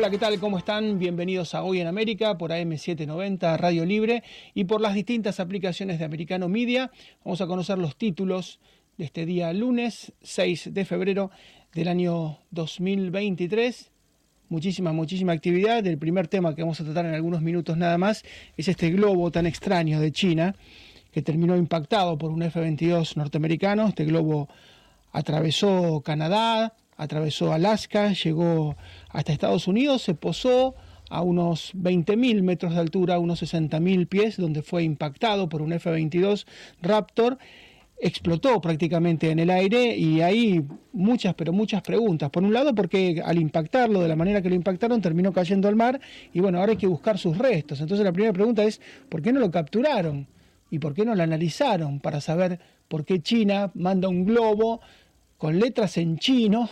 Hola, ¿qué tal? ¿Cómo están? Bienvenidos a Hoy en América por AM790 Radio Libre y por las distintas aplicaciones de Americano Media. Vamos a conocer los títulos de este día lunes 6 de febrero del año 2023. Muchísima, muchísima actividad. El primer tema que vamos a tratar en algunos minutos nada más es este globo tan extraño de China que terminó impactado por un F-22 norteamericano. Este globo atravesó Canadá, atravesó Alaska, llegó hasta Estados Unidos, se posó a unos 20.000 metros de altura, unos 60.000 pies, donde fue impactado por un F-22 Raptor, explotó prácticamente en el aire y hay muchas, pero muchas preguntas. Por un lado, porque al impactarlo de la manera que lo impactaron terminó cayendo al mar y bueno, ahora hay que buscar sus restos. Entonces la primera pregunta es, ¿por qué no lo capturaron? ¿Y por qué no lo analizaron para saber por qué China manda un globo con letras en chino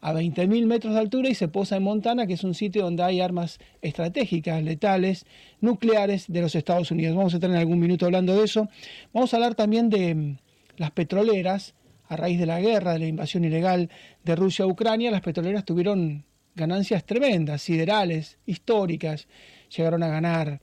a 20.000 metros de altura y se posa en Montana, que es un sitio donde hay armas estratégicas, letales, nucleares de los Estados Unidos. Vamos a estar en algún minuto hablando de eso. Vamos a hablar también de mm, las petroleras. A raíz de la guerra, de la invasión ilegal de Rusia a Ucrania, las petroleras tuvieron ganancias tremendas, siderales, históricas. Llegaron a ganar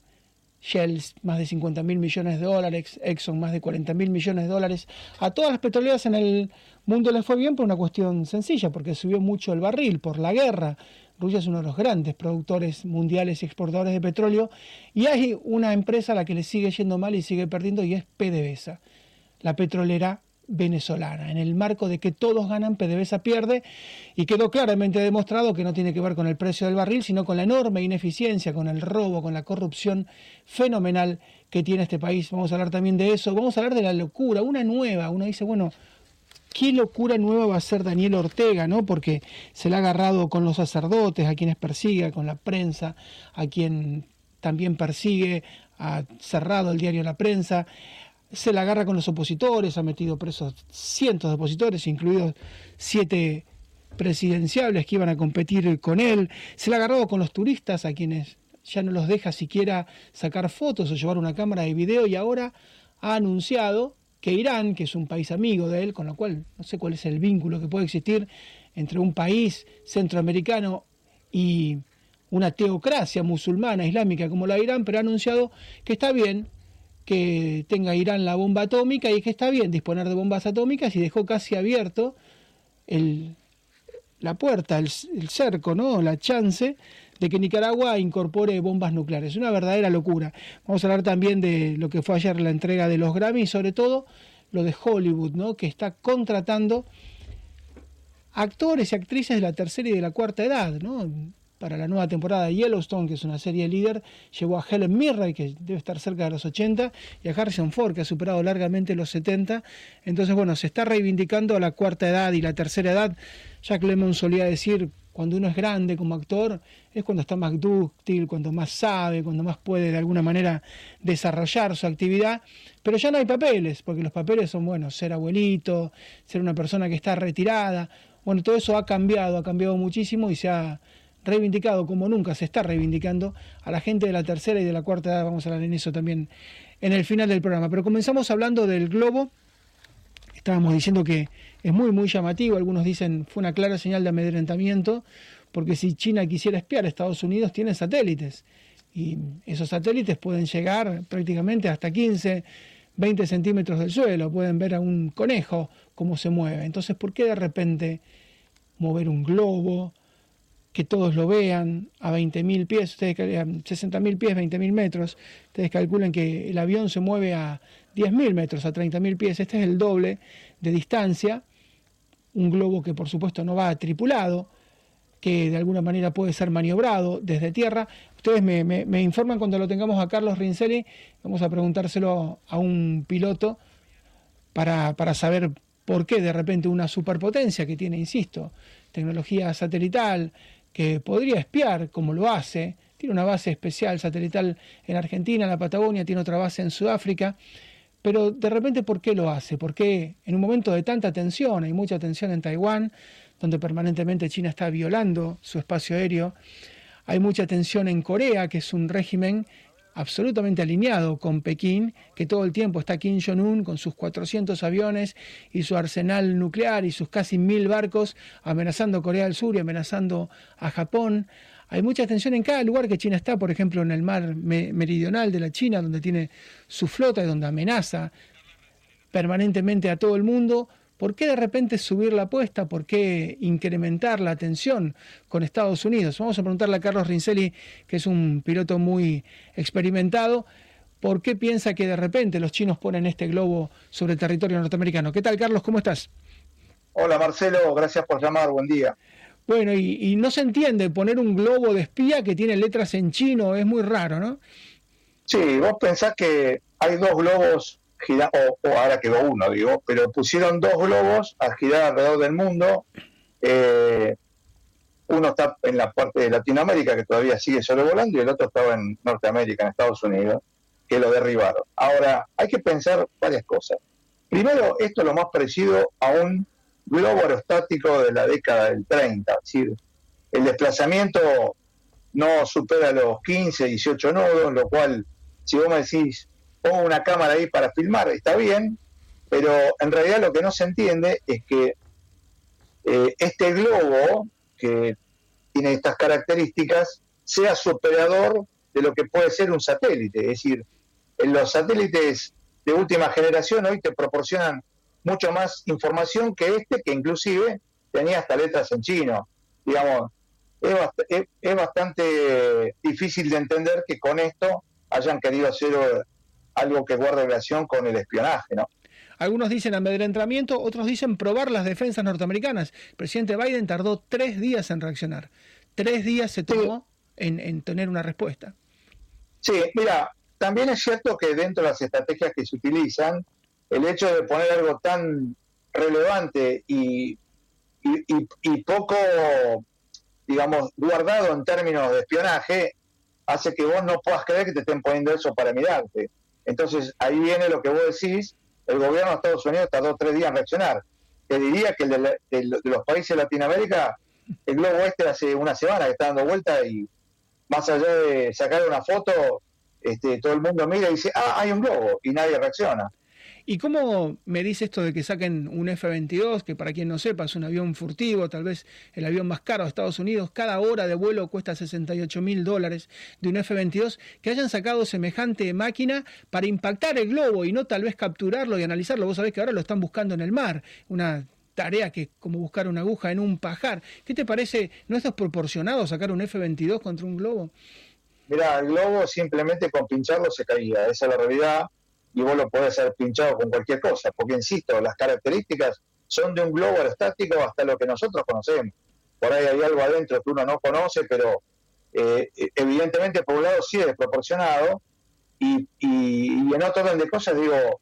Shell más de 50 mil millones de dólares, Exxon más de 40 mil millones de dólares. A todas las petroleras en el mundo les fue bien por una cuestión sencilla, porque subió mucho el barril por la guerra. Rusia es uno de los grandes productores mundiales y exportadores de petróleo. Y hay una empresa a la que le sigue yendo mal y sigue perdiendo y es PDVSA, la petrolera venezolana. En el marco de que todos ganan, PDVSA pierde y quedó claramente demostrado que no tiene que ver con el precio del barril, sino con la enorme ineficiencia, con el robo, con la corrupción fenomenal que tiene este país. Vamos a hablar también de eso. Vamos a hablar de la locura, una nueva. Uno dice, bueno, qué locura nueva va a ser Daniel Ortega, ¿no? Porque se le ha agarrado con los sacerdotes, a quienes persigue, con la prensa, a quien también persigue, ha cerrado el diario La Prensa, se la agarra con los opositores, ha metido presos cientos de opositores, incluidos siete presidenciables que iban a competir con él, se la ha agarrado con los turistas, a quienes ya no los deja siquiera sacar fotos o llevar una cámara de video y ahora ha anunciado que Irán, que es un país amigo de él, con lo cual no sé cuál es el vínculo que puede existir entre un país centroamericano y una teocracia musulmana islámica como la de Irán, pero ha anunciado que está bien que tenga Irán la bomba atómica y que está bien disponer de bombas atómicas y dejó casi abierto el, la puerta, el, el cerco, ¿no? la chance de que Nicaragua incorpore bombas nucleares. Una verdadera locura. Vamos a hablar también de lo que fue ayer la entrega de los Grammy sobre todo lo de Hollywood, ¿no? que está contratando actores y actrices de la tercera y de la cuarta edad. ¿no? Para la nueva temporada de Yellowstone, que es una serie líder, llevó a Helen Mirren, que debe estar cerca de los 80, y a Harrison Ford, que ha superado largamente los 70. Entonces, bueno, se está reivindicando la cuarta edad y la tercera edad. Jack Lemmon solía decir, cuando uno es grande como actor, es cuando está más dúctil, cuando más sabe, cuando más puede de alguna manera desarrollar su actividad, pero ya no hay papeles, porque los papeles son, bueno, ser abuelito, ser una persona que está retirada, bueno, todo eso ha cambiado, ha cambiado muchísimo y se ha reivindicado como nunca se está reivindicando a la gente de la tercera y de la cuarta edad, vamos a hablar en eso también en el final del programa, pero comenzamos hablando del globo, estábamos diciendo que es muy, muy llamativo. Algunos dicen fue una clara señal de amedrentamiento, porque si China quisiera espiar a Estados Unidos, tiene satélites. Y esos satélites pueden llegar prácticamente hasta 15, 20 centímetros del suelo. Pueden ver a un conejo cómo se mueve. Entonces, ¿por qué de repente mover un globo? que todos lo vean a 20.000 pies, ustedes 60.000 pies, 20.000 metros, ustedes calculan que el avión se mueve a 10.000 metros, a 30.000 pies, este es el doble de distancia, un globo que por supuesto no va tripulado, que de alguna manera puede ser maniobrado desde tierra. Ustedes me, informan cuando lo tengamos a Carlos Rincelli, vamos a preguntárselo a un piloto para, para saber por qué de repente una superpotencia que tiene, insisto, tecnología satelital, que podría espiar como lo hace, tiene una base especial satelital en Argentina, en la Patagonia, tiene otra base en Sudáfrica, pero de repente, ¿por qué lo hace? Porque en un momento de tanta tensión, hay mucha tensión en Taiwán, donde permanentemente China está violando su espacio aéreo, hay mucha tensión en Corea, que es un régimen absolutamente alineado con Pekín, que todo el tiempo está Kim Jong-un con sus 400 aviones y su arsenal nuclear y sus casi mil barcos amenazando Corea del Sur y amenazando a Japón. Hay mucha tensión en cada lugar que China está, por ejemplo, en el mar meridional de la China, donde tiene su flota y donde amenaza permanentemente a todo el mundo. ¿Por qué de repente subir la apuesta? ¿Por qué incrementar la tensión con Estados Unidos? Vamos a preguntarle a Carlos Rincelli, que es un piloto muy experimentado, ¿por qué piensa que de repente los chinos ponen este globo sobre territorio norteamericano? ¿Qué tal, Carlos? ¿Cómo estás? Hola, Marcelo. Gracias por llamar. Buen día. Bueno, y, no se entiende poner un globo de espía que tiene letras en chino, es muy raro, ¿no? Sí, vos pensás que hay dos globos girando, o, ahora quedó uno, digo, pero pusieron dos globos a girar alrededor del mundo. Eh, uno está en la parte de Latinoamérica, que todavía sigue sobrevolando, y el otro estaba en Norteamérica, en Estados Unidos, que lo derribaron. Ahora, hay que pensar varias cosas. Primero, esto es lo más parecido a un globo aerostático de la década del 30, es decir, el desplazamiento no supera los 15, 18 nodos, lo cual, si vos me decís, pongo una cámara ahí para filmar, está bien, pero en realidad lo que no se entiende es que eh, este globo, que tiene estas características, sea superador de lo que puede ser un satélite. Es decir, los satélites de última generación hoy te proporcionan mucho más información que este, que inclusive tenía hasta letras en chino. Digamos, es, bastante difícil de entender que con esto hayan querido hacer eh, algo que guarde relación con el espionaje, ¿no? Algunos dicen amedrentamiento, otros dicen probar las defensas norteamericanas. El presidente Biden tardó tres días en reaccionar. Tres días se tomó en, en tener una respuesta. Sí, mira, también es cierto que dentro de las estrategias que se utilizan, el hecho de poner algo tan relevante y, y, poco, digamos, guardado en términos de espionaje, hace que vos no puedas creer que te estén poniendo eso para mirarte. Entonces ahí viene lo que vos decís, el gobierno de Estados Unidos tardó tres días en reaccionar. Te diría que el de, los países de Latinoamérica, el globo este hace una semana que está dando vuelta y más allá de sacar una foto, este, todo el mundo mira y dice, ah, hay un globo, y nadie reacciona. ¿Y cómo me dice esto de que saquen un F-22, que para quien no sepa es un avión furtivo, tal vez el avión más caro de Estados Unidos, cada hora de vuelo cuesta 68 mil dólares de un F-22, que hayan sacado semejante máquina para impactar el globo y no tal vez capturarlo y analizarlo? Vos sabés que ahora lo están buscando en el mar, una tarea que es como buscar una aguja en un pajar. ¿Qué te parece? ¿No es desproporcionado sacar un F-22 contra un globo? Mira, el globo simplemente con pincharlo se caía, esa es la realidad y vos lo podés haber pinchado con cualquier cosa, porque insisto, las características son de un globo aerostático hasta lo que nosotros conocemos. Por ahí hay algo adentro que uno no conoce, pero eh, evidentemente por un lado sí es desproporcionado, y, en otro orden de cosas digo,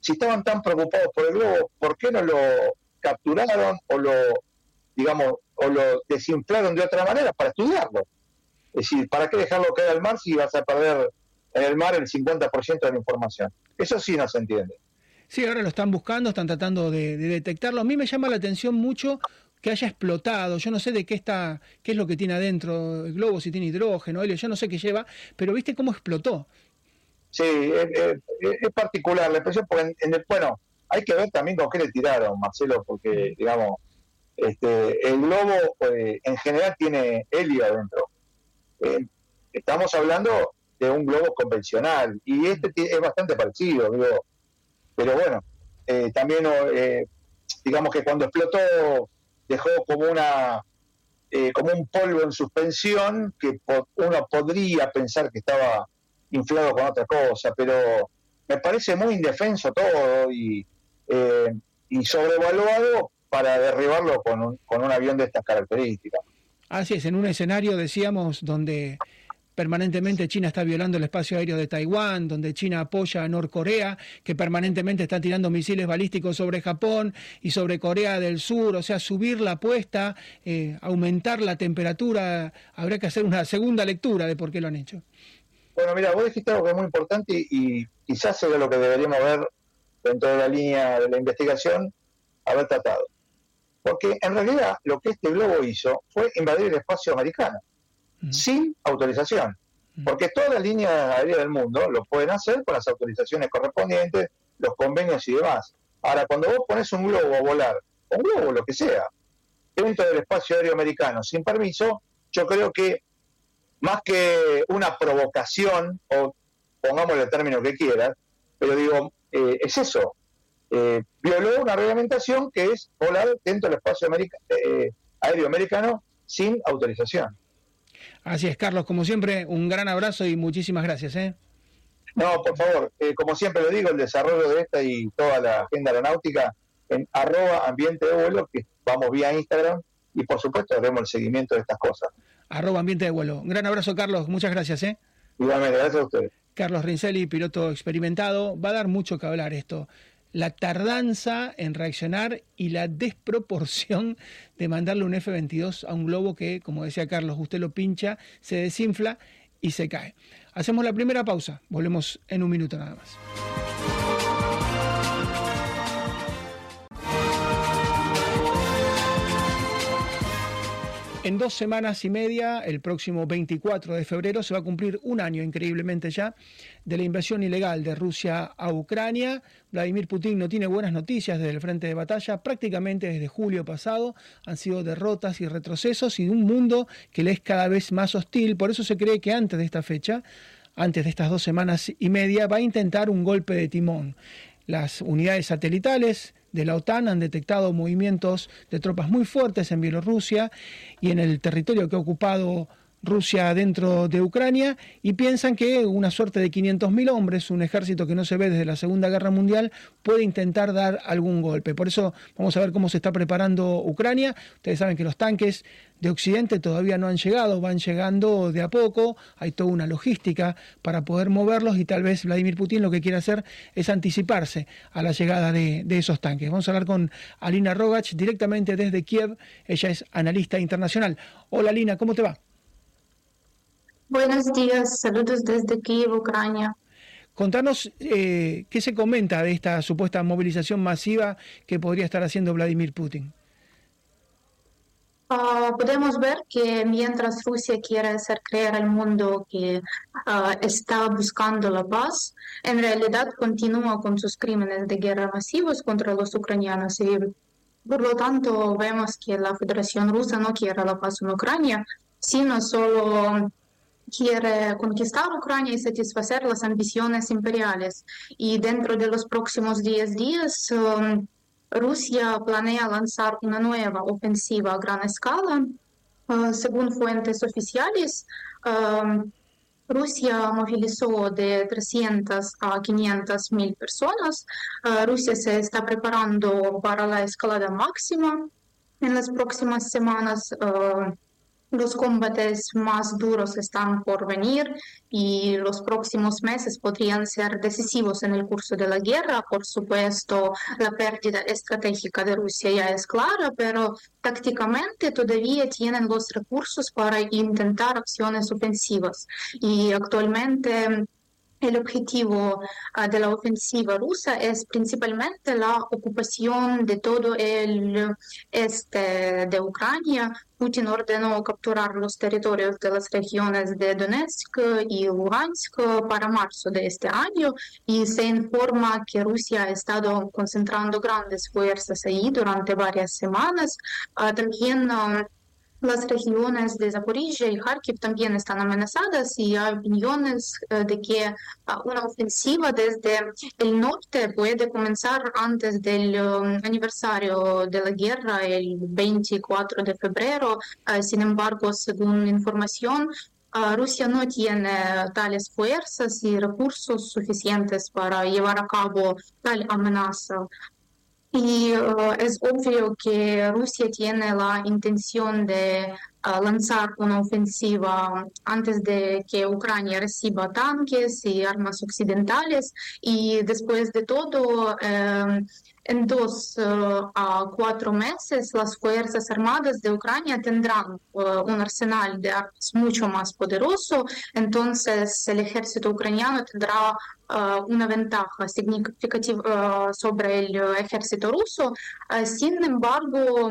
si estaban tan preocupados por el globo, ¿por qué no lo capturaron o lo, digamos, o lo desinflaron de otra manera para estudiarlo? Es decir, ¿para qué dejarlo caer al mar si vas a perder en el mar el 50% de la información. Eso sí no se entiende. Sí, ahora lo están buscando, están tratando de, detectarlo. A mí me llama la atención mucho que haya explotado. Yo no sé de qué está, qué es lo que tiene adentro el globo, si tiene hidrógeno, helio, yo no sé qué lleva, pero viste cómo explotó. Sí, es, particular la expresión, porque en, el, bueno, hay que ver también con qué le tiraron, Marcelo, porque, digamos, este, el globo eh, en general tiene helio adentro. Eh, estamos hablando de un globo convencional. Y este es bastante parecido. Pero bueno, eh, también, eh, digamos que cuando explotó, dejó como una eh, como un polvo en suspensión que uno podría pensar que estaba inflado con otra cosa, pero me parece muy indefenso todo y, y sobrevaluado para derribarlo con un, con un avión de estas características. Así es, en un escenario, decíamos, donde permanentemente China está violando el espacio aéreo de Taiwán, donde China apoya a Norcorea, que permanentemente está tirando misiles balísticos sobre Japón y sobre Corea del Sur, o sea, subir la apuesta, eh, aumentar la temperatura, habría que hacer una segunda lectura de por qué lo han hecho. Bueno, mira, vos dijiste algo que es muy importante y quizás sea lo que deberíamos ver dentro de la línea de la investigación, haber tratado. Porque en realidad lo que este globo hizo fue invadir el espacio americano sin autorización. Porque todas las líneas aéreas del mundo lo pueden hacer con las autorizaciones correspondientes, los convenios y demás. Ahora, cuando vos pones un globo a volar, un globo, lo que sea, dentro del espacio aéreo americano sin permiso, yo creo que más que una provocación, o pongamos el término que quieras, pero digo, eh, es eso. Eh, violó una reglamentación que es volar dentro del espacio eh, aéreo americano sin autorización. Así es, Carlos, como siempre, un gran abrazo y muchísimas gracias. ¿eh? No, por favor, eh, como siempre lo digo, el desarrollo de esta y toda la agenda aeronáutica en arroba ambiente de vuelo, que vamos vía Instagram, y por supuesto haremos el seguimiento de estas cosas. Arroba ambiente de vuelo. Un gran abrazo, Carlos, muchas gracias. ¿eh? Igualmente, gracias a ustedes. Carlos Rincelli, piloto experimentado, va a dar mucho que hablar esto la tardanza en reaccionar y la desproporción de mandarle un F-22 a un globo que, como decía Carlos, usted lo pincha, se desinfla y se cae. Hacemos la primera pausa, volvemos en un minuto nada más. En dos semanas y media, el próximo 24 de febrero, se va a cumplir un año, increíblemente ya, de la invasión ilegal de Rusia a Ucrania. Vladimir Putin no tiene buenas noticias desde el frente de batalla. Prácticamente desde julio pasado han sido derrotas y retrocesos y un mundo que le es cada vez más hostil. Por eso se cree que antes de esta fecha, antes de estas dos semanas y media, va a intentar un golpe de timón. Las unidades satelitales de la OTAN han detectado movimientos de tropas muy fuertes en Bielorrusia y en el territorio que ha ocupado Rusia dentro de Ucrania y piensan que una suerte de 500.000 hombres, un ejército que no se ve desde la Segunda Guerra Mundial, puede intentar dar algún golpe. Por eso vamos a ver cómo se está preparando Ucrania. Ustedes saben que los tanques de Occidente todavía no han llegado, van llegando de a poco, hay toda una logística para poder moverlos y tal vez Vladimir Putin lo que quiere hacer es anticiparse a la llegada de, de esos tanques. Vamos a hablar con Alina Rogach directamente desde Kiev, ella es analista internacional. Hola Alina, ¿cómo te va? Buenos días, saludos desde Kiev, Ucrania. Contanos eh, qué se comenta de esta supuesta movilización masiva que podría estar haciendo Vladimir Putin. Uh, podemos ver que mientras Rusia quiere hacer creer al mundo que uh, está buscando la paz, en realidad continúa con sus crímenes de guerra masivos contra los ucranianos y por lo tanto vemos que la Federación Rusa no quiere la paz en Ucrania, sino solo quiere conquistar Ucrania y satisfacer las ambiciones imperiales. Y dentro de los próximos 10 días, Rusia planea lanzar una nueva ofensiva a gran escala. Según fuentes oficiales, Rusia movilizó de 300 a 500 mil personas. Uh, Rusia se está preparando para la escalada máxima en las próximas semanas. Los combates más duros están por venir y los próximos meses podrían ser decisivos en el curso de la guerra. Por supuesto, la pérdida estratégica de Rusia ya es clara, pero tácticamente todavía tienen los recursos para intentar acciones ofensivas. Y actualmente el objetivo uh, de la ofensiva rusa es principalmente la ocupación de todo el este de Ucrania. Putin ordenó capturar los territorios de las regiones de Donetsk y Lugansk para marzo de este año y se informa que Rusia ha estado concentrando grandes fuerzas ahí durante varias semanas. Uh, también uh, las regiones de Zaporizhia y Kharkiv también están amenazadas y hay opiniones eh, de que ah, una ofensiva desde el norte puede comenzar antes del um, aniversario de la guerra, el 24 de febrero. Ah, sin embargo, según información, ah, Rusia no tiene tales fuerzas y recursos suficientes para llevar a cabo tal amenaza. Y es obvio que Rusia tiene la intención de lanzar una ofensiva antes de que Ucrania reciba tanques y armas occidentales. Y después de todo, en dos a cuatro meses las Fuerzas Armadas de Ucrania tendrán un arsenal de armas mucho más poderoso, entonces el ejército ucraniano tendrá una ventaja significativa sobre el ejército ruso. Sin embargo,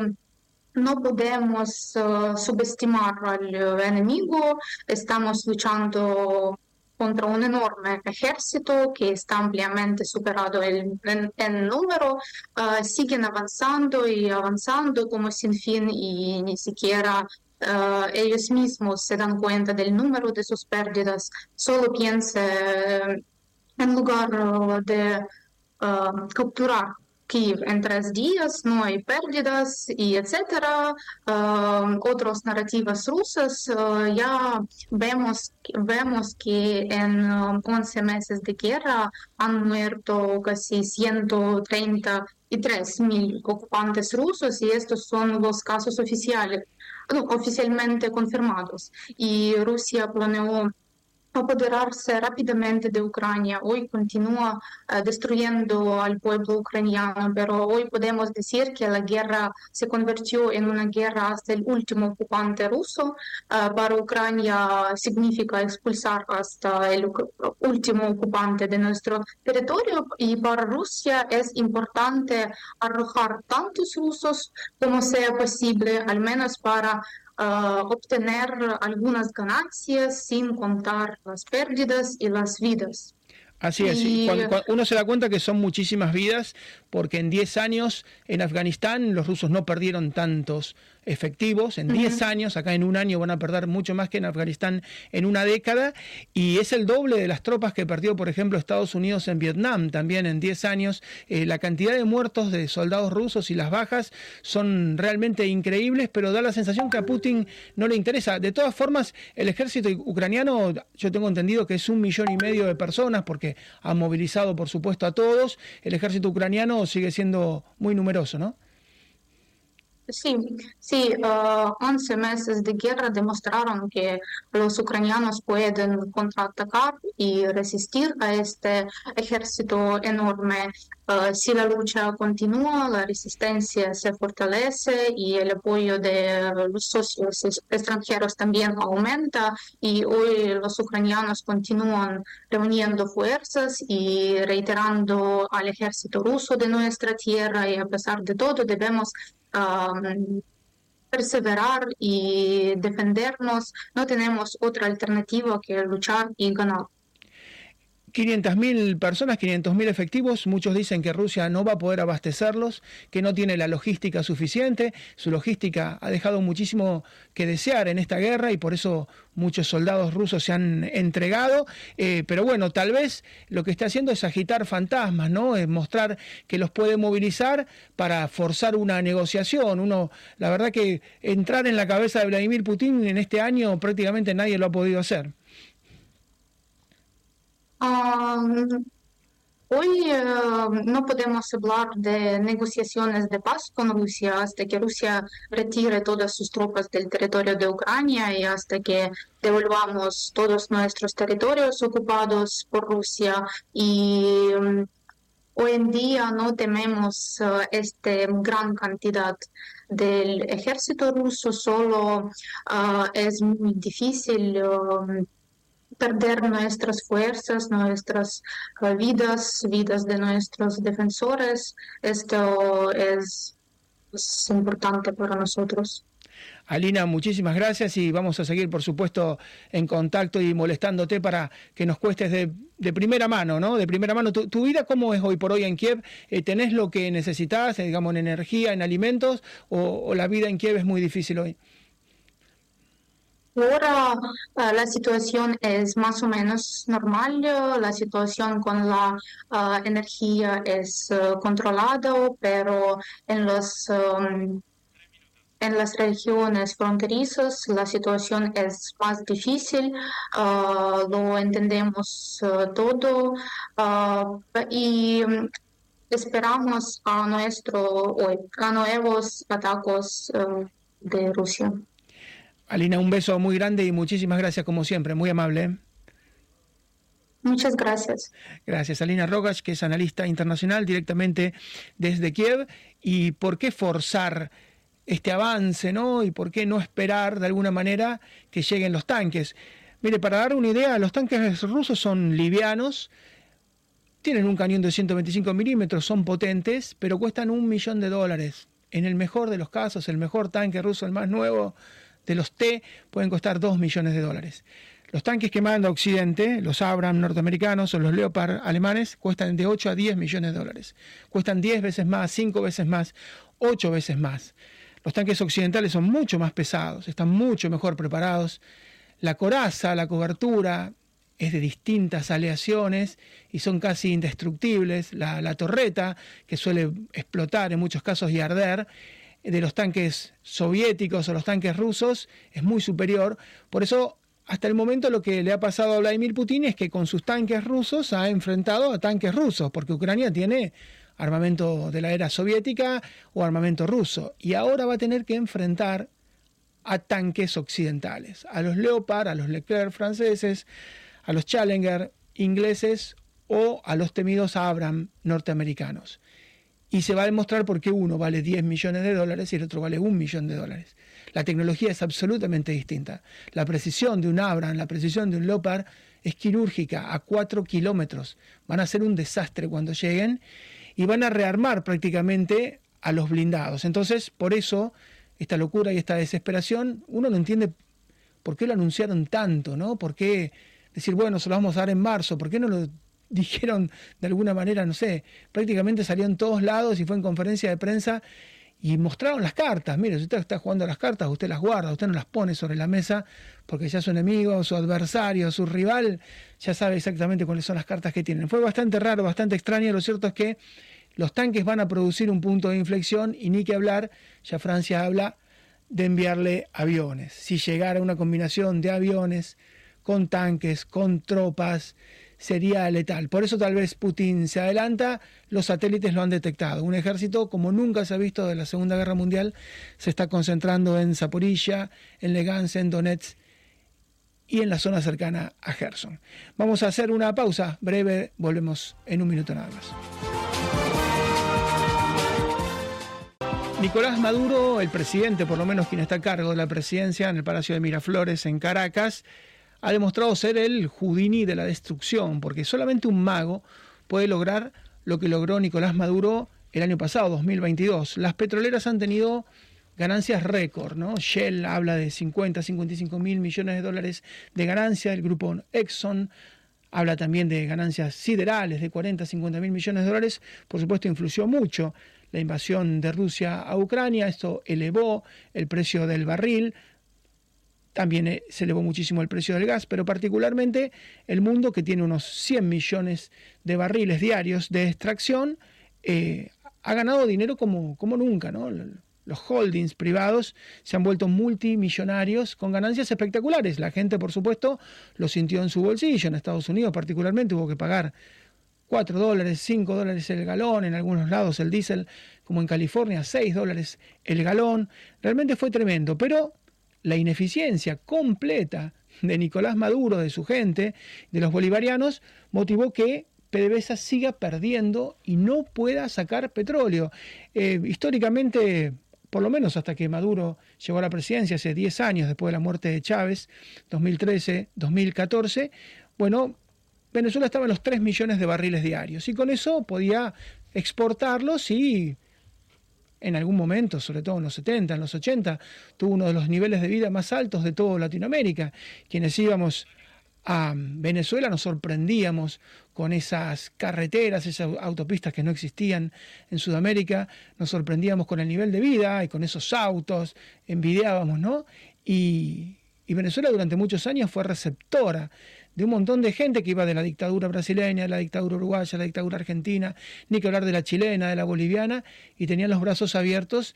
no podemos subestimar al enemigo, estamos luchando contra un enorme ejército que está ampliamente superado en, en, número, uh, siguen avanzando y avanzando como sin fin y ni siquiera uh, ellos mismos se dan cuenta del número de sus pérdidas. Solo piense en lugar de uh, capturar Kiev en tres días, no hay pérdidas y etcétera. Uh, otras narrativas rusas, uh, ya vemos, vemos que en 11 meses de guerra han muerto casi 133 mil ocupantes rusos y estos son los casos oficiales, oficialmente confirmados. Y Rusia planeó apoderarse rápidamente de Ucrania. Hoy continúa uh, destruyendo al pueblo ucraniano, pero hoy podemos decir que la guerra se convirtió en una guerra hasta el último ocupante ruso. Uh, para Ucrania significa expulsar hasta el último ocupante de nuestro territorio y para Rusia es importante arrojar tantos rusos como sea posible, al menos para obtener algunas ganancias sin contar las pérdidas y las vidas. Así es, y... cuando, uno se da cuenta que son muchísimas vidas, porque en 10 años en Afganistán los rusos no perdieron tantos efectivos, en 10 años, acá en un año van a perder mucho más que en Afganistán en una década, y es el doble de las tropas que perdió, por ejemplo, Estados Unidos en Vietnam, también en 10 años. Eh, la cantidad de muertos de soldados rusos y las bajas son realmente increíbles, pero da la sensación que a Putin no le interesa. De todas formas, el ejército ucraniano, yo tengo entendido que es un millón y medio de personas, porque ha movilizado, por supuesto, a todos. El ejército ucraniano sigue siendo muy numeroso, ¿no? Sí, sí, uh, 11 meses de guerra demostraron que los ucranianos pueden contraatacar y resistir a este ejército enorme. Uh, si la lucha continúa, la resistencia se fortalece y el apoyo de los socios extranjeros también aumenta y hoy los ucranianos continúan reuniendo fuerzas y reiterando al ejército ruso de nuestra tierra y a pesar de todo debemos perseverar y defendernos. No tenemos otra alternativa que luchar y ganar. 500.000 personas, 500.000 efectivos, muchos dicen que Rusia no va a poder abastecerlos, que no tiene la logística suficiente, su logística ha dejado muchísimo que desear en esta guerra y por eso muchos soldados rusos se han entregado, eh, pero bueno, tal vez lo que está haciendo es agitar fantasmas, ¿no? Es mostrar que los puede movilizar para forzar una negociación. Uno, la verdad que entrar en la cabeza de Vladimir Putin en este año prácticamente nadie lo ha podido hacer. Hoy no podemos hablar de negociaciones de paz con Rusia hasta que Rusia retire todas sus tropas del territorio de Ucrania y hasta que devolvamos todos nuestros territorios ocupados por Rusia. Y hoy en día no tememos esta gran cantidad del ejército ruso, solo es muy difícil perder nuestras fuerzas, nuestras vidas, vidas de nuestros defensores. Esto es, importante para nosotros. Alina, muchísimas gracias y vamos a seguir, por supuesto, en contacto y molestándote para que nos cuestes de, primera mano, ¿no? De primera mano. ¿Tu, vida cómo es hoy por hoy en Kiev? Eh, ¿Tenés lo que necesitas, eh, digamos, en energía, en alimentos, o la vida en Kiev es muy difícil hoy? Ahora la situación es más o menos normal, la situación con la energía es controlada, pero en los en las regiones fronterizas la situación es más difícil, lo entendemos todo y esperamos a, nuestro, a nuevos ataques de Rusia. Alina, un beso muy grande y muchísimas gracias como siempre, muy amable. Muchas gracias. Gracias, Alina Rogas, que es analista internacional directamente desde Kiev. ¿Y por qué forzar este avance, no? ¿Y por qué no esperar de alguna manera que lleguen los tanques? Mire, para dar una idea, los tanques rusos son livianos, tienen un cañón de 125 milímetros, son potentes, pero cuestan un millón de dólares. En el mejor de los casos, el mejor tanque ruso, el más nuevo de los T, pueden costar dos millones de dólares. Los tanques que manda Occidente, los Abrams norteamericanos o los Leopard alemanes, cuestan de 8 a 10 millones de dólares. Cuestan 10 veces más, 5 veces más, 8 veces más. Los tanques occidentales son mucho más pesados, están mucho mejor preparados. La coraza, la cobertura es de distintas aleaciones y son casi indestructibles. La, la torreta, que suele explotar en muchos casos y arder, de los tanques soviéticos o los tanques rusos es muy superior. Por eso hasta el momento lo que le ha pasado a Vladimir Putin es que con sus tanques rusos ha enfrentado a tanques rusos, porque Ucrania tiene armamento de la era soviética o armamento ruso, y ahora va a tener que enfrentar a tanques occidentales, a los Leopard, a los Leclerc franceses, a los Challenger ingleses o a los temidos Abrams norteamericanos. Y se va a demostrar por qué uno vale 10 millones de dólares y el otro vale un millón de dólares. La tecnología es absolutamente distinta. La precisión de un Abram, la precisión de un Lopar es quirúrgica a 4 kilómetros. Van a ser un desastre cuando lleguen y van a rearmar prácticamente a los blindados. Entonces, por eso, esta locura y esta desesperación, uno no entiende por qué lo anunciaron tanto, ¿no? ¿Por qué decir, bueno, se lo vamos a dar en marzo? ¿Por qué no lo dijeron de alguna manera, no sé, prácticamente salió en todos lados y fue en conferencia de prensa y mostraron las cartas. Mire, si usted está jugando las cartas, usted las guarda, usted no las pone sobre la mesa porque ya su enemigo, su adversario, su rival, ya sabe exactamente cuáles son las cartas que tienen. Fue bastante raro, bastante extraño. Lo cierto es que los tanques van a producir un punto de inflexión y ni que hablar, ya Francia habla de enviarle aviones. Si llegara una combinación de aviones con tanques, con tropas, sería letal. Por eso tal vez Putin se adelanta, los satélites lo han detectado. Un ejército como nunca se ha visto de la Segunda Guerra Mundial se está concentrando en Zaporilla, en Legansk, en Donetsk y en la zona cercana a Gerson. Vamos a hacer una pausa breve, volvemos en un minuto nada más. Nicolás Maduro, el presidente, por lo menos quien está a cargo de la presidencia en el Palacio de Miraflores en Caracas, ha demostrado ser el Houdini de la destrucción, porque solamente un mago puede lograr lo que logró Nicolás Maduro el año pasado, 2022. Las petroleras han tenido ganancias récord, ¿no? Shell habla de 50, 55 mil millones de dólares de ganancia, el grupo Exxon habla también de ganancias siderales de 40, 50 mil millones de dólares. Por supuesto, influyó mucho la invasión de Rusia a Ucrania, esto elevó el precio del barril, también eh, se elevó muchísimo el precio del gas, pero particularmente el mundo que tiene unos 100 millones de barriles diarios de extracción, eh, ha ganado dinero como, como nunca. ¿no? Los holdings privados se han vuelto multimillonarios con ganancias espectaculares. La gente, por supuesto, lo sintió en su bolsillo. En Estados Unidos particularmente hubo que pagar 4 dólares, 5 dólares el galón, en algunos lados el diésel, como en California, 6 dólares el galón. Realmente fue tremendo, pero la ineficiencia completa de Nicolás Maduro, de su gente, de los bolivarianos, motivó que PDVSA siga perdiendo y no pueda sacar petróleo. Eh, históricamente, por lo menos hasta que Maduro llegó a la presidencia hace 10 años después de la muerte de Chávez, 2013-2014, bueno, Venezuela estaba en los 3 millones de barriles diarios y con eso podía exportarlos y en algún momento, sobre todo en los 70, en los 80, tuvo uno de los niveles de vida más altos de toda Latinoamérica. Quienes íbamos a Venezuela nos sorprendíamos con esas carreteras, esas autopistas que no existían en Sudamérica, nos sorprendíamos con el nivel de vida y con esos autos, envidiábamos, ¿no? Y, y Venezuela durante muchos años fue receptora de un montón de gente que iba de la dictadura brasileña, de la dictadura uruguaya, de la dictadura argentina, ni que hablar de la chilena, de la boliviana, y tenían los brazos abiertos.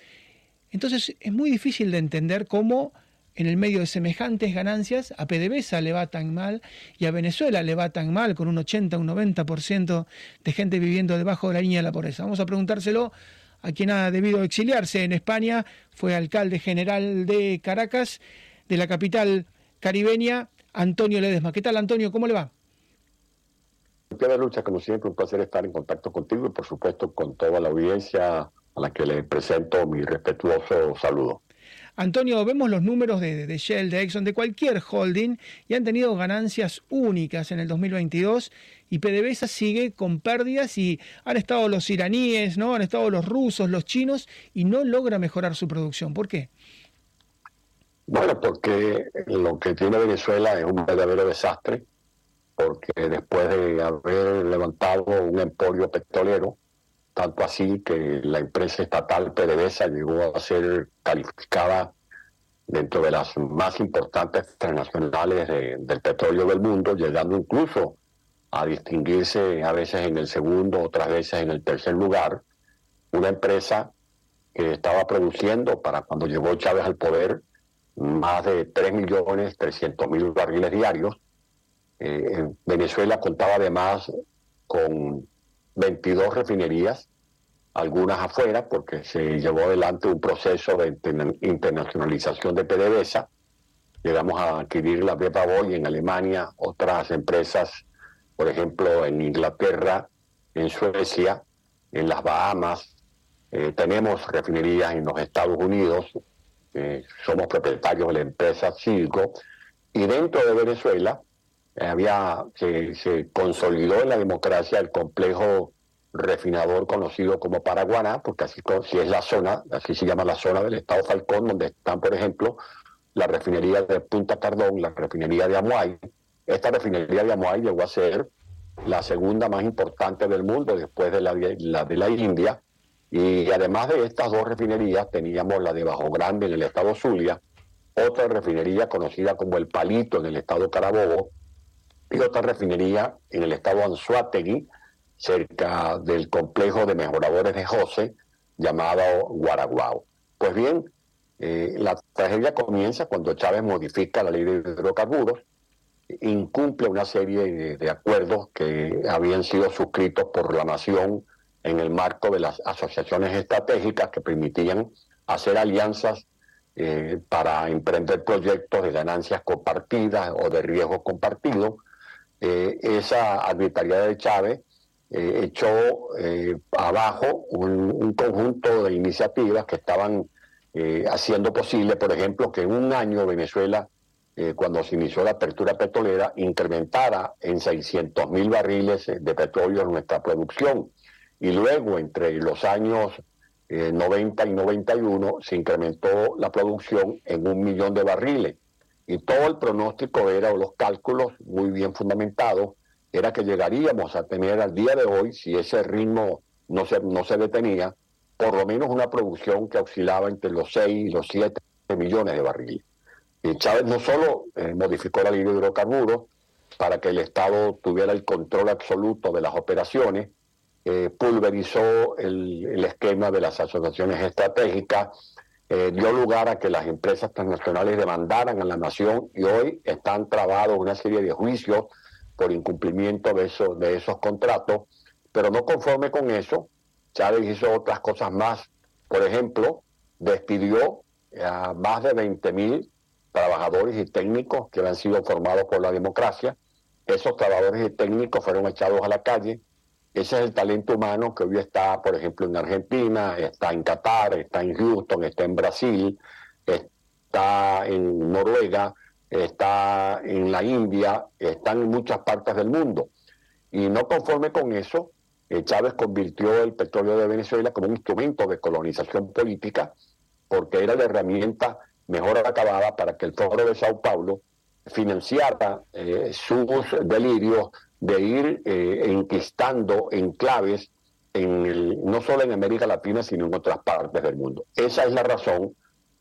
Entonces es muy difícil de entender cómo en el medio de semejantes ganancias, a PDVSA le va tan mal y a Venezuela le va tan mal, con un 80, un 90% de gente viviendo debajo de la línea de la pobreza. Vamos a preguntárselo a quien ha debido exiliarse en España, fue alcalde general de Caracas, de la capital caribeña, Antonio Ledesma. ¿Qué tal, Antonio? ¿Cómo le va? de Lucha, como siempre, un placer estar en contacto contigo y, por supuesto, con toda la audiencia a la que le presento mi respetuoso saludo. Antonio, vemos los números de, de, Shell, de Exxon, de cualquier holding y han tenido ganancias únicas en el 2022 y PDVSA sigue con pérdidas y han estado los iraníes, ¿no? han estado los rusos, los chinos y no logra mejorar su producción. ¿Por qué? Bueno, porque lo que tiene Venezuela es un verdadero desastre, porque después de haber levantado un emporio petrolero, tanto así que la empresa estatal PDVSA llegó a ser calificada dentro de las más importantes transnacionales del petróleo del mundo, llegando incluso a distinguirse a veces en el segundo, otras veces en el tercer lugar, una empresa que estaba produciendo para cuando llegó Chávez al poder más de 3.300.000 barriles diarios. Eh, Venezuela contaba además con 22 refinerías, algunas afuera, porque se llevó adelante un proceso de internacionalización de PDVSA. Llegamos a adquirir la Beba Boy en Alemania, otras empresas, por ejemplo, en Inglaterra, en Suecia, en las Bahamas. Eh, tenemos refinerías en los Estados Unidos, eh, somos propietarios de la empresa Circo, y dentro de Venezuela había se, consolidó en la democracia el complejo refinador conocido como Paraguaná, porque así es la zona, así se llama la zona del estado Falcón, donde están, por ejemplo, la refinería de Punta Cardón, la refinería de Amuay. Esta refinería de Amuay llegó a ser la segunda más importante del mundo después de la de la India. Y además de estas dos refinerías, teníamos la de Bajo Grande en el estado Zulia, otra refinería conocida como El Palito en el estado Carabobo, y otra refinería en el estado Anzuategui, cerca del complejo de mejoradores de José, llamado Guaraguao. Pues bien, eh, la tragedia comienza cuando Chávez modifica la ley de hidrocarburos, incumple una serie de, acuerdos que habían sido suscritos por la nación en el marco de las asociaciones estratégicas que permitían hacer alianzas eh, para emprender proyectos de ganancias compartidas o de riesgos compartidos eh, esa arbitrariedad de Chávez eh, echó eh, abajo un, conjunto de iniciativas que estaban haciendo posible, por ejemplo, que en un año Venezuela, cuando se inició la apertura petrolera, incrementara en 600 mil barriles de petróleo nuestra producción. Y luego, entre los años 90 y 91, se incrementó la producción en un millón de barriles. Y todo el pronóstico era, o los cálculos muy bien fundamentados, era que llegaríamos a tener al día de hoy, si ese ritmo no se, no se detenía, por lo menos una producción que oscilaba entre los 6 y los 7 millones de barriles. Y Chávez no solo eh, modificó la ley de hidrocarburos para que el Estado tuviera el control absoluto de las operaciones, pulverizó el, el, esquema de las asociaciones estratégicas, eh, dio lugar a que las empresas transnacionales demandaran a la nación y hoy están trabados una serie de juicios por incumplimiento de, eso, de esos contratos, pero no conforme con eso, Chávez hizo otras cosas más. Por ejemplo, despidió a más de 20 mil trabajadores y técnicos que habían sido formados por la democracia. Esos trabajadores y técnicos fueron echados a la calle ese es el talento humano que hoy está, por ejemplo, en Argentina, está en Qatar, está en Houston, está en Brasil, está en Noruega, está en la India, está en muchas partes del mundo. Y no conforme con eso, eh, Chávez convirtió el petróleo de Venezuela como un instrumento de colonización política, porque era la herramienta mejor acabada para que el Foro de Sao Paulo financiara eh, sus delirios de ir eh, enquistando enclaves en el, no solo en América Latina, sino en otras partes del mundo. Esa es la razón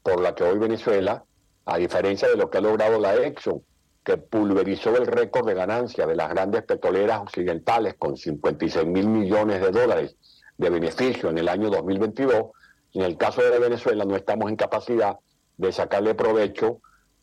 por la que hoy Venezuela, a diferencia de lo que ha logrado la Exxon, que pulverizó el récord de ganancia de las grandes petroleras occidentales con 56 mil millones de dólares de beneficio en el año 2022, en el caso de Venezuela no estamos en capacidad de sacarle provecho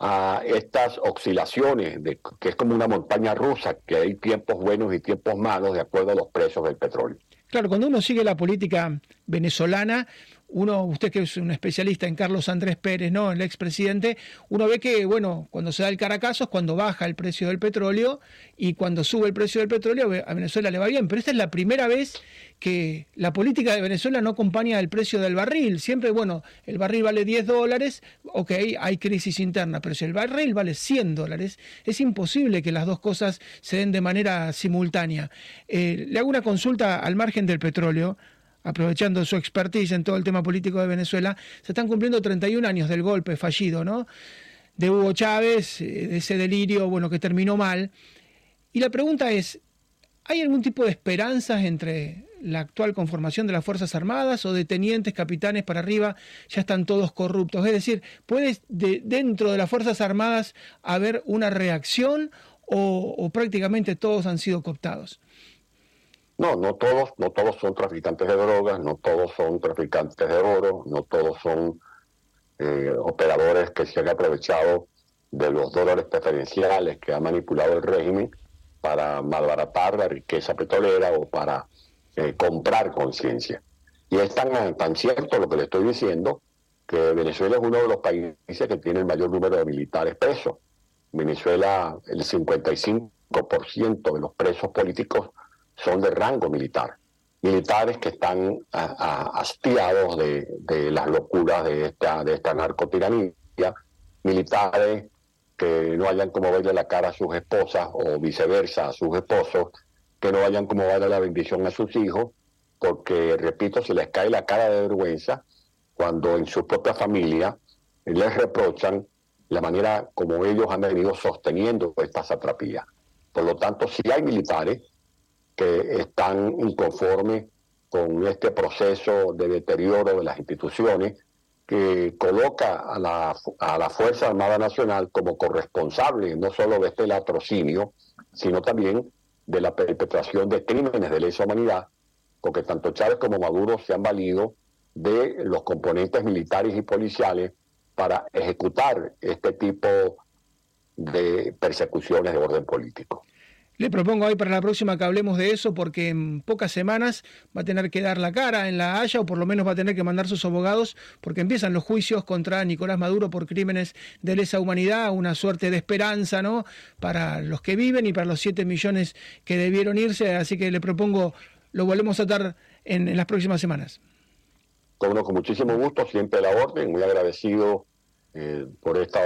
a estas oscilaciones, de, que es como una montaña rusa, que hay tiempos buenos y tiempos malos de acuerdo a los precios del petróleo. Claro, cuando uno sigue la política venezolana, uno, usted que es un especialista en Carlos Andrés Pérez, ¿no? El expresidente, uno ve que, bueno, cuando se da el caracazo es cuando baja el precio del petróleo y cuando sube el precio del petróleo a Venezuela le va bien. Pero esta es la primera vez que la política de Venezuela no acompaña el precio del barril. Siempre, bueno, el barril vale 10 dólares, ok, hay crisis interna, pero si el barril vale 100 dólares, es imposible que las dos cosas se den de manera simultánea. Eh, le hago una consulta al margen del petróleo aprovechando su expertise en todo el tema político de Venezuela, se están cumpliendo 31 años del golpe fallido, ¿no? De Hugo Chávez, eh, de ese delirio, bueno, que terminó mal. Y la pregunta es, ¿hay algún tipo de esperanzas entre la actual conformación de las Fuerzas Armadas o de tenientes, capitanes para arriba, ya están todos corruptos? Es decir, ¿puede dentro de las Fuerzas Armadas haber una reacción o prácticamente todos han sido cooptados? No, no todos, no todos son traficantes de drogas, no todos son traficantes de oro, no todos son eh, operadores que se han aprovechado de los dólares preferenciales que ha manipulado el régimen para malbaratar la riqueza petrolera o para eh, comprar conciencia. Y es tan, tan cierto lo que le estoy diciendo que Venezuela es uno de los países que tiene el mayor número de militares presos. Venezuela, el 55% de los presos políticos son de rango militar. Militares que están hastiados de, las locuras de esta, de esta narcotiranía, militares que no hayan como verle la cara a sus esposas o viceversa a sus esposos, que no hayan como darle la bendición a sus hijos, porque, repito, se les cae la cara de vergüenza cuando en su propia familia les reprochan la manera como ellos han venido sosteniendo esta satrapía. Por lo tanto, si hay militares que están inconformes con este proceso de deterioro de las instituciones que coloca a la, a la Fuerza Armada Nacional como corresponsable no solo de este latrocinio, sino también de la perpetración de crímenes de lesa humanidad, porque tanto Chávez como Maduro se han valido de los componentes militares y policiales para ejecutar este tipo de persecuciones de orden político. Le propongo hoy para la próxima que hablemos de eso porque en pocas semanas va a tener que dar la cara en la Haya o por lo menos va a tener que mandar sus abogados porque empiezan los juicios contra Nicolás Maduro por crímenes de lesa humanidad, una suerte de esperanza, ¿no? Para los que viven y para los 7 millones que debieron irse, así que le propongo lo volvemos a tratar en, las próximas semanas. Con, muchísimo gusto, siempre la orden, muy agradecido eh, por esta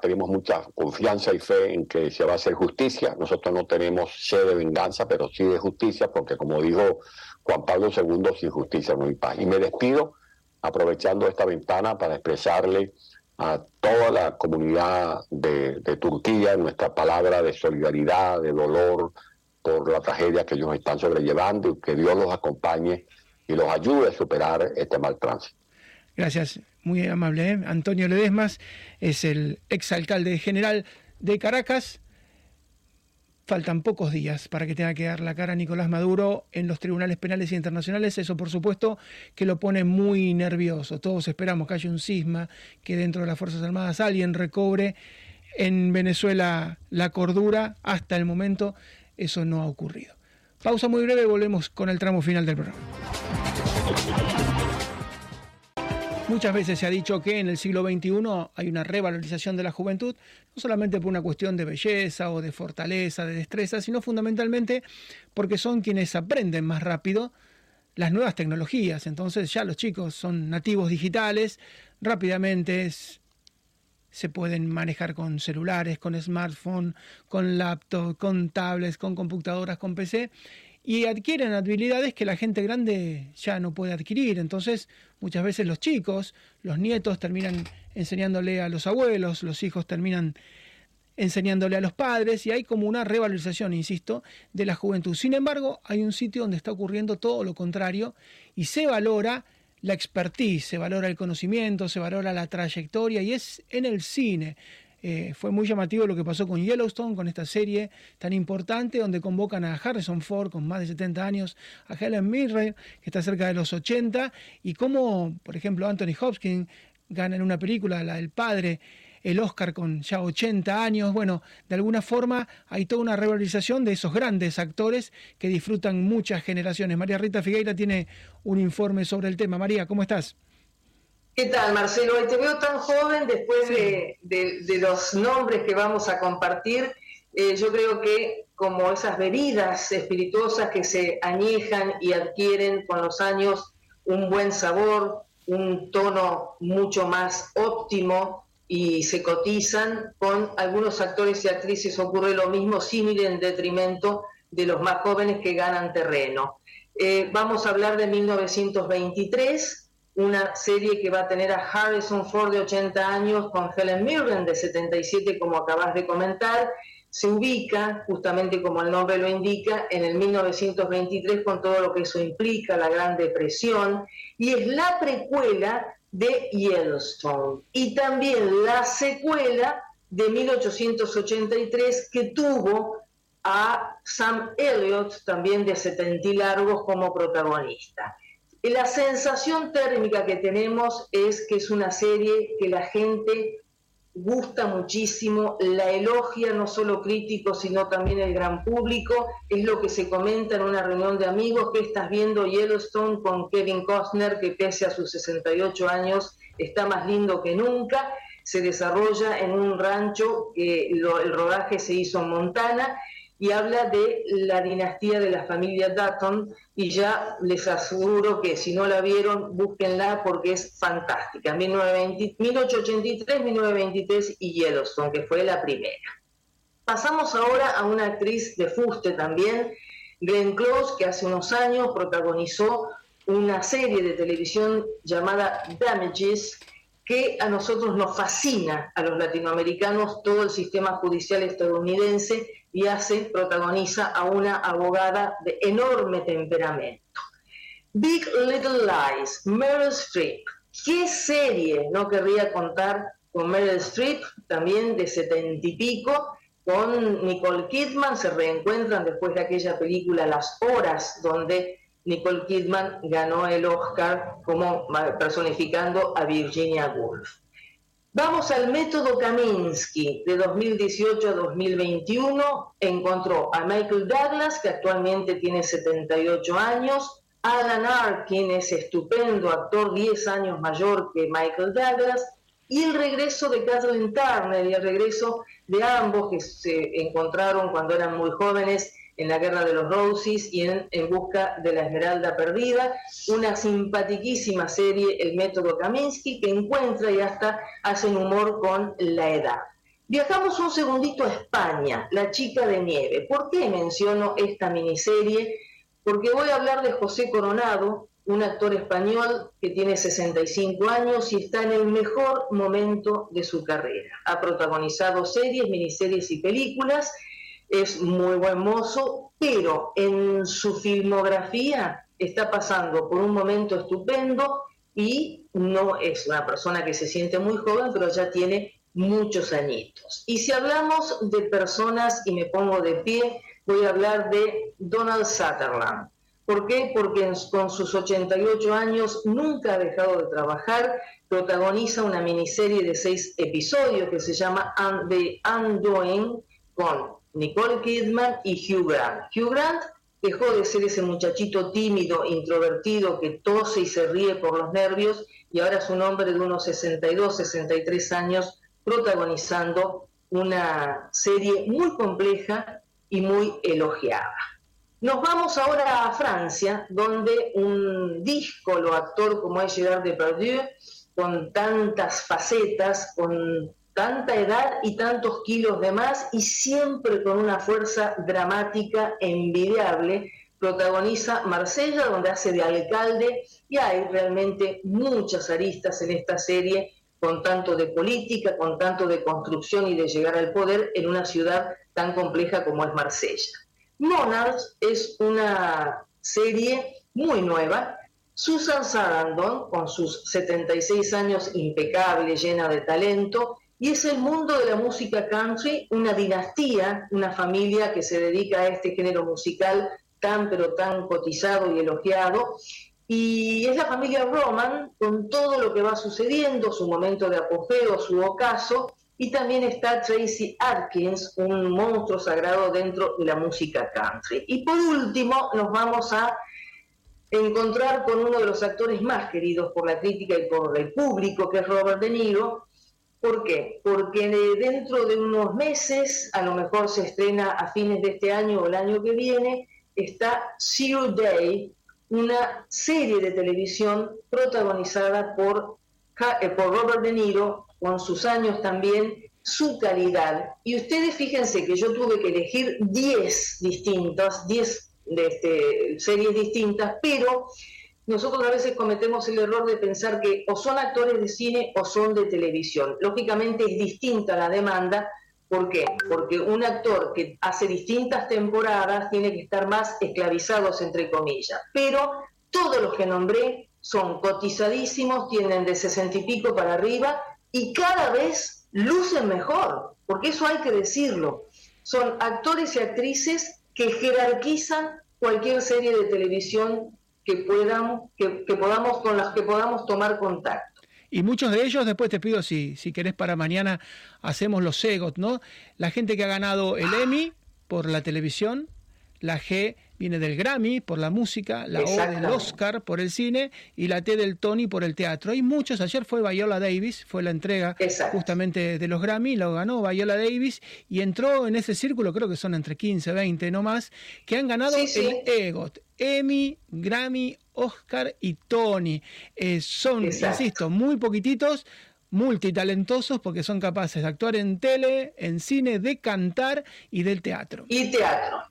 tenemos mucha confianza y fe en que se va a hacer justicia. Nosotros no tenemos sed de venganza, pero sí de justicia, porque como dijo Juan Pablo II, sin justicia no hay paz. Y me despido aprovechando esta ventana para expresarle a toda la comunidad de, de Turquía nuestra palabra de solidaridad, de dolor por la tragedia que ellos están sobrellevando y que Dios los acompañe y los ayude a superar este mal tránsito. Gracias, muy amable. ¿eh? Antonio Ledesmas es el exalcalde general de Caracas. Faltan pocos días para que tenga que dar la cara Nicolás Maduro en los tribunales penales internacionales. Eso, por supuesto, que lo pone muy nervioso. Todos esperamos que haya un cisma, que dentro de las Fuerzas Armadas alguien recobre en Venezuela la cordura. Hasta el momento eso no ha ocurrido. Pausa muy breve, volvemos con el tramo final del programa. Muchas veces se ha dicho que en el siglo XXI hay una revalorización de la juventud, no solamente por una cuestión de belleza o de fortaleza, de destreza, sino fundamentalmente porque son quienes aprenden más rápido las nuevas tecnologías. Entonces ya los chicos son nativos digitales, rápidamente se pueden manejar con celulares, con smartphone, con laptop, con tablets, con computadoras, con PC y adquieren habilidades que la gente grande ya no puede adquirir. Entonces, muchas veces los chicos, los nietos terminan enseñándole a los abuelos, los hijos terminan enseñándole a los padres y hay como una revalorización, insisto, de la juventud. Sin embargo, hay un sitio donde está ocurriendo todo lo contrario y se valora la expertise, se valora el conocimiento, se valora la trayectoria y es en el cine. Eh, fue muy llamativo lo que pasó con Yellowstone, con esta serie tan importante, donde convocan a Harrison Ford con más de 70 años, a Helen Mirren, que está cerca de los 80, y cómo, por ejemplo, Anthony Hopkins gana en una película, la del padre, el Oscar con ya 80 años. Bueno, de alguna forma hay toda una revalorización de esos grandes actores que disfrutan muchas generaciones. María Rita Figueira tiene un informe sobre el tema. María, ¿cómo estás? ¿Qué tal, Marcelo? Te veo tan joven después de, los nombres que vamos a compartir. Eh, yo creo que como esas bebidas espirituosas que se añejan y adquieren con los años un buen sabor, un tono mucho más óptimo y se cotizan con algunos actores y actrices ocurre lo mismo sin ir en detrimento de los más jóvenes que ganan terreno. Eh, vamos a hablar de 1923, una serie que va a tener a Harrison Ford de 80 años con Helen Mirren de 77, como acabas de comentar. Se ubica, justamente como el nombre lo indica, en el 1923 con todo lo que eso implica, la Gran Depresión, y es la precuela de Yellowstone y también la secuela de 1883 que tuvo a Sam Elliott, también de 70 largos, como protagonista. La sensación térmica que tenemos es que es una serie que la gente gusta muchísimo, la elogia no solo críticos, sino también el gran público. Es lo que se comenta en una reunión de amigos que estás viendo Yellowstone con Kevin Costner, que pese a sus 68 años está más lindo que nunca. Se desarrolla en un rancho que el rodaje se hizo en Montana y habla de la dinastía de la familia Dutton y ya les aseguro que si no la vieron, búsquenla porque es fantástica. 1883, 1923 y Yellowstone, que fue la primera. Pasamos ahora a una actriz de fuste también, Glenn Close, que hace unos años protagonizó una serie de televisión llamada Damages, que a nosotros nos fascina, a los latinoamericanos, todo el sistema judicial estadounidense y hace, protagoniza a una abogada de enorme temperamento. Big Little Lies, Meryl Streep. ¿Qué serie no querría contar con Meryl Streep, también de setenta y pico? Con Nicole Kidman se reencuentran después de aquella película Las Horas, donde Nicole Kidman ganó el Oscar como personificando a Virginia Woolf. Vamos al método Kaminsky de 2018 a 2021. Encontró a Michael Douglas, que actualmente tiene 78 años. Alan Arkin es estupendo actor, 10 años mayor que Michael Douglas. Y el regreso de Kathleen Turner y el regreso de ambos que se encontraron cuando eran muy jóvenes en la Guerra de los Roses y en, en, Busca de la Esmeralda Perdida, una simpatiquísima serie, El Método Kaminsky, que encuentra y hasta hacen humor con la edad. Viajamos un segundito a España, La Chica de Nieve. ¿Por qué menciono esta miniserie? Porque voy a hablar de José Coronado, un actor español que tiene 65 años y está en el mejor momento de su carrera. Ha protagonizado series, miniseries y películas es muy buen mozo, pero en su filmografía está pasando por un momento estupendo y no es una persona que se siente muy joven, pero ya tiene muchos añitos. Y si hablamos de personas, y me pongo de pie, voy a hablar de Donald Sutherland. ¿Por qué? Porque con sus 88 años nunca ha dejado de trabajar, protagoniza una miniserie de seis episodios que se llama The Undoing con Nicole Kidman y Hugh Grant. Hugh Grant dejó de ser ese muchachito tímido, introvertido, que tose y se ríe por los nervios, y ahora es un hombre de unos 62, 63 años protagonizando una serie muy compleja y muy elogiada. Nos vamos ahora a Francia, donde un díscolo actor como es Gerard Depardieu, con tantas facetas, con tanta edad y tantos kilos de más y siempre con una fuerza dramática envidiable, protagoniza Marsella, donde hace de alcalde, y hay realmente muchas aristas en esta serie, con tanto de política, con tanto de construcción y de llegar al poder en una ciudad tan compleja como es Marsella. Monarchs es una serie muy nueva. Susan Sarandon, con sus 76 años impecable, llena de talento, y es el mundo de la música country, una dinastía, una familia que se dedica a este género musical tan pero tan cotizado y elogiado. Y es la familia Roman, con todo lo que va sucediendo, su momento de apogeo, su ocaso, y también está Tracy Atkins, un monstruo sagrado dentro de la música country. Y por último, nos vamos a encontrar con uno de los actores más queridos por la crítica y por el público, que es Robert De Niro. ¿Por qué? Porque dentro de unos meses, a lo mejor se estrena a fines de este año o el año que viene, está Zero Day, una serie de televisión protagonizada por, eh, por Robert De Niro, con sus años también, su calidad. Y ustedes fíjense que yo tuve que elegir 10 distintas, 10 de este, series distintas, pero nosotros a veces cometemos el error de pensar que o son actores de cine o son de televisión. Lógicamente es distinta la demanda. ¿Por qué? Porque un actor que hace distintas temporadas tiene que estar más esclavizados, entre comillas. Pero todos los que nombré son cotizadísimos, tienen de sesenta y pico para arriba y cada vez lucen mejor, porque eso hay que decirlo. Son actores y actrices que jerarquizan cualquier serie de televisión que, puedan, que, podamos, con las que podamos tomar contacto. Y muchos de ellos, después te pido si, si querés para mañana, hacemos los EGOT, ¿no? La gente que ha ganado el Emmy por la televisión, la G viene del Grammy por la música, la O del Oscar por el cine y la T del Tony por el teatro. Hay muchos, ayer fue Viola Davis, fue la entrega justamente de los Grammy, lo ganó Viola Davis y entró en ese círculo, creo que son entre 15, 20 no más, que han ganado el EGOT, Emmy, Grammy, Oscar y Tony. Eh, son, insisto, muy poquititos, multitalentosos porque son capaces de actuar en tele, en cine, de cantar y del teatro. Y teatro.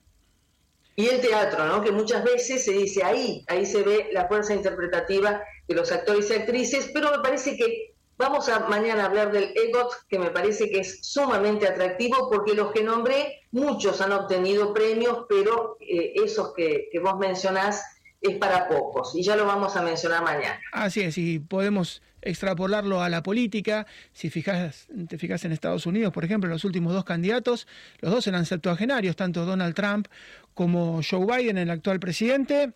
Y el teatro, ¿no? que muchas veces se dice ahí, ahí se ve la fuerza interpretativa de los actores y actrices, pero me parece que vamos a mañana hablar del EGOT, que me parece que es sumamente atractivo, porque los que nombré, muchos han obtenido premios, pero eh, esos que, que vos mencionás es para pocos, y ya lo vamos a mencionar mañana. Así es, y podemos extrapolarlo a la política. Si fijas, te fijas en Estados Unidos, por ejemplo, los últimos dos candidatos, los dos eran septuagenarios, tanto Donald Trump como Joe Biden, el actual presidente.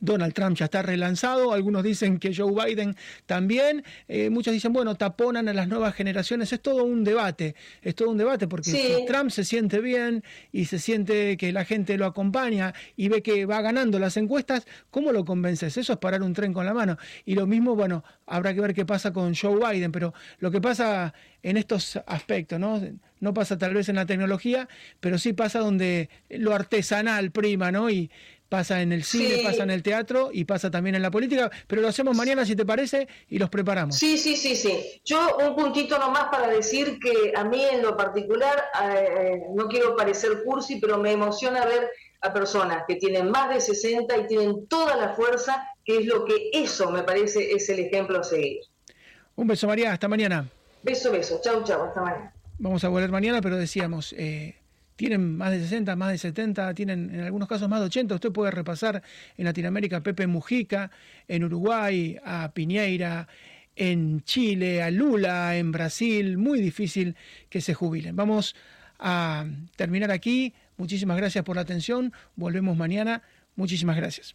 Donald Trump ya está relanzado, algunos dicen que Joe Biden también, eh, muchos dicen, bueno, taponan a las nuevas generaciones, es todo un debate, es todo un debate, porque si Trump se siente bien y se siente que la gente lo acompaña y ve que va ganando las encuestas, ¿cómo lo convences? Eso es parar un tren con la mano. Y lo mismo, bueno, habrá que ver qué pasa con Joe Biden, pero lo que pasa en estos aspectos, ¿no? No pasa tal vez en la tecnología, pero sí pasa donde lo artesanal prima, ¿no? Y, pasa en el cine, pasa en el teatro y pasa también en la política, pero lo hacemos mañana si te parece y los preparamos. Sí, sí, sí, sí. Yo un puntito nomás para decir que a mí en lo particular, eh, no quiero parecer cursi, pero me emociona ver a personas que tienen más de 60 y tienen toda la fuerza, que es lo que eso me parece es el ejemplo a seguir. Un beso María, hasta mañana. Beso, beso, chau, chau, hasta mañana. Vamos a volver mañana, pero decíamos... Eh, tienen más de 60, más de 70, tienen en algunos casos más de 80. Usted puede repasar en Latinoamérica a Pepe Mujica, en Uruguay a Piñeira, en Chile a Lula, en Brasil. Muy difícil que se jubilen. Vamos a terminar aquí. Muchísimas gracias por la atención. Volvemos mañana. Muchísimas gracias.